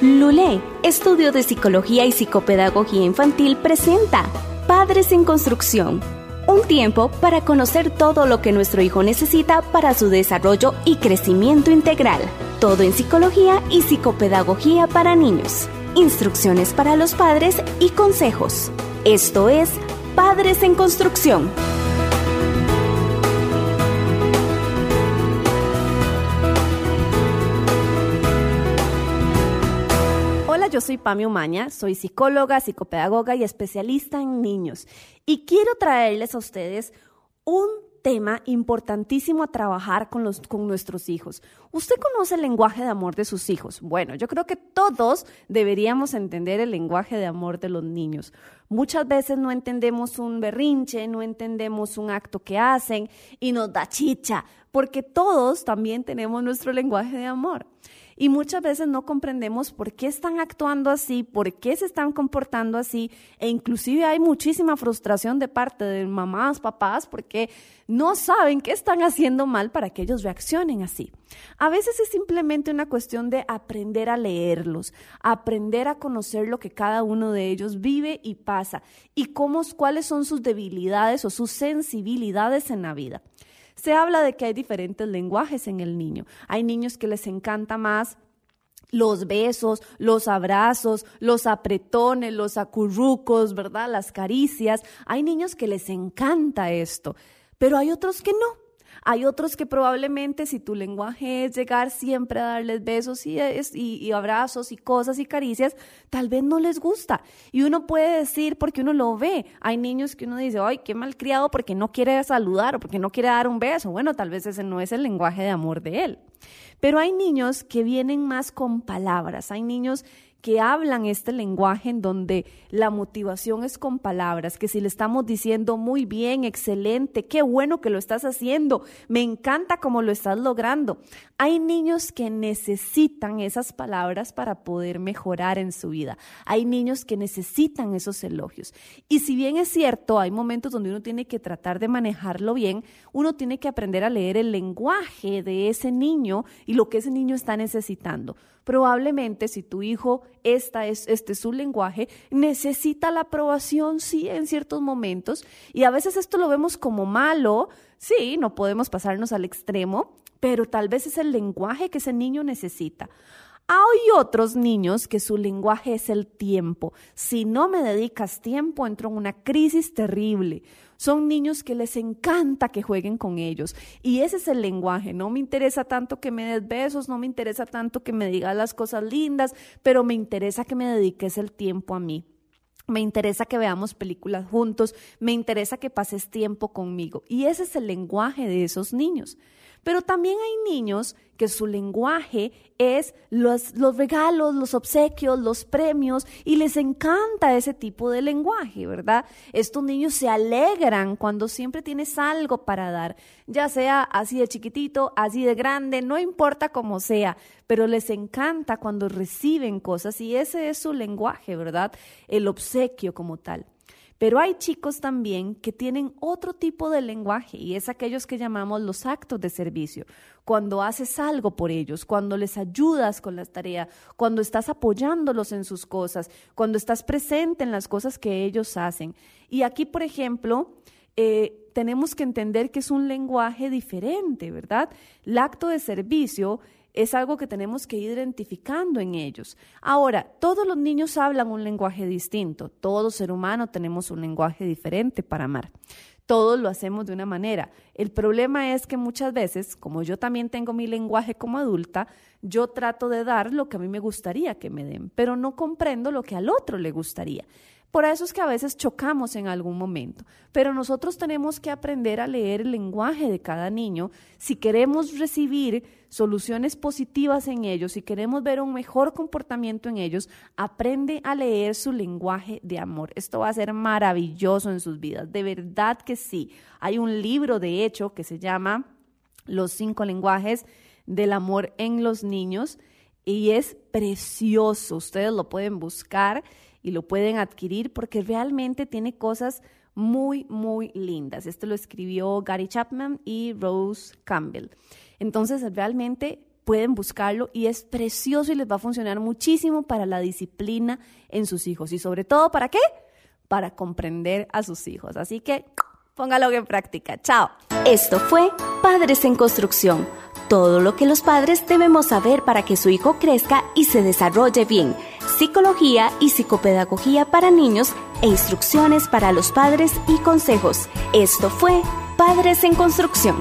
Lulé, Estudio de Psicología y Psicopedagogía Infantil, presenta Padres en Construcción. Un tiempo para conocer todo lo que nuestro hijo necesita para su desarrollo y crecimiento integral. Todo en psicología y psicopedagogía para niños. Instrucciones para los padres y consejos. Esto es Padres en Construcción. Yo soy Pami Umaña, soy psicóloga, psicopedagoga y especialista en niños. Y quiero traerles a ustedes un tema importantísimo a trabajar con, los, con nuestros hijos. ¿Usted conoce el lenguaje de amor de sus hijos? Bueno, yo creo que todos deberíamos entender el lenguaje de amor de los niños. Muchas veces no entendemos un berrinche, no entendemos un acto que hacen y nos da chicha, porque todos también tenemos nuestro lenguaje de amor y muchas veces no comprendemos por qué están actuando así, por qué se están comportando así e inclusive hay muchísima frustración de parte de mamás, papás, porque no saben qué están haciendo mal para que ellos reaccionen así. A veces es simplemente una cuestión de aprender a leerlos, aprender a conocer lo que cada uno de ellos vive y pasa y cómo, cuáles son sus debilidades o sus sensibilidades en la vida. Se habla de que hay diferentes lenguajes en el niño. Hay niños que les encanta más los besos, los abrazos, los apretones, los acurrucos, ¿verdad? Las caricias. Hay niños que les encanta esto, pero hay otros que no. Hay otros que probablemente si tu lenguaje es llegar siempre a darles besos y, y, abrazos y cosas y caricias, tal vez no les gusta. Y uno puede decir, porque uno lo ve, hay niños que uno dice, ay, qué malcriado porque no quiere saludar o porque no quiere dar un beso. Bueno, tal vez ese no es el lenguaje de amor de él. Pero hay niños que vienen más con palabras, hay niños que hablan este lenguaje en donde la motivación es con palabras, que si le estamos diciendo muy bien, excelente, qué bueno que lo estás haciendo, me encanta cómo lo estás logrando. Hay niños que necesitan esas palabras para poder mejorar en su vida. Hay niños que necesitan esos elogios. Y si bien es cierto, hay momentos donde uno tiene que tratar de manejarlo bien, uno tiene que aprender a leer el lenguaje de ese niño y lo que ese niño está necesitando. Probablemente si tu hijo esta es, este es su lenguaje, necesita la aprobación, sí, en ciertos momentos. Y a veces esto lo vemos como malo, sí, no podemos pasarnos al extremo, pero tal vez es el lenguaje que ese niño necesita. Hay otros niños que su lenguaje es el tiempo. Si no me dedicas tiempo, entro en una crisis terrible. Son niños que les encanta que jueguen con ellos. Y ese es el lenguaje. No me interesa tanto que me des besos, no me interesa tanto que me digas las cosas lindas, pero me interesa que me dediques el tiempo a mí. Me interesa que veamos películas juntos, me interesa que pases tiempo conmigo. Y ese es el lenguaje de esos niños. Pero también hay niños que su lenguaje es los, los, regalos, los obsequios, los premios, y les encanta ese tipo de lenguaje, ¿verdad? Estos niños se alegran cuando siempre tienes algo para dar, ya sea así de chiquitito, así de grande, no importa cómo sea, pero les encanta cuando reciben cosas y ese es su lenguaje, ¿verdad? El obsequio como tal. Pero hay chicos también que tienen otro tipo de lenguaje y es aquellos que llamamos los actos de servicio. Cuando haces algo por ellos, cuando les ayudas con las tareas, cuando estás apoyándolos en sus cosas, cuando estás presente en las cosas que ellos hacen. Y aquí, por ejemplo, eh, tenemos que entender que es un lenguaje diferente, ¿verdad? El acto de servicio es algo que tenemos que ir identificando en ellos. Ahora, todos los niños hablan un lenguaje distinto, todo ser humano tenemos un lenguaje diferente para amar. Todos lo hacemos de una manera. El problema es que muchas veces, como yo también tengo mi lenguaje como adulta, yo trato de dar lo que a mí me gustaría que me den, pero no comprendo lo que al otro le gustaría. Por eso es que a veces chocamos en algún momento, pero nosotros tenemos que aprender a leer el lenguaje de cada niño si queremos recibir soluciones positivas en ellos, si queremos ver un mejor comportamiento en ellos, aprende a leer su lenguaje de amor. Esto va a ser maravilloso en sus vidas, de verdad que sí. Hay un libro, de hecho, que se llama Los cinco lenguajes del amor en los niños y es precioso. Ustedes lo pueden buscar y lo pueden adquirir porque realmente tiene cosas muy, muy lindas. Esto lo escribió Gary Chapman y Rose Campbell. Entonces, realmente pueden buscarlo y es precioso y les va a funcionar muchísimo para la disciplina en sus hijos y sobre todo para qué? Para comprender a sus hijos. Así que póngalo en práctica. Chao. Esto fue Padres en Construcción. Todo lo que los padres debemos saber para que su hijo crezca y se desarrolle bien. Psicología y psicopedagogía para niños e instrucciones para los padres y consejos. Esto fue Padres en Construcción.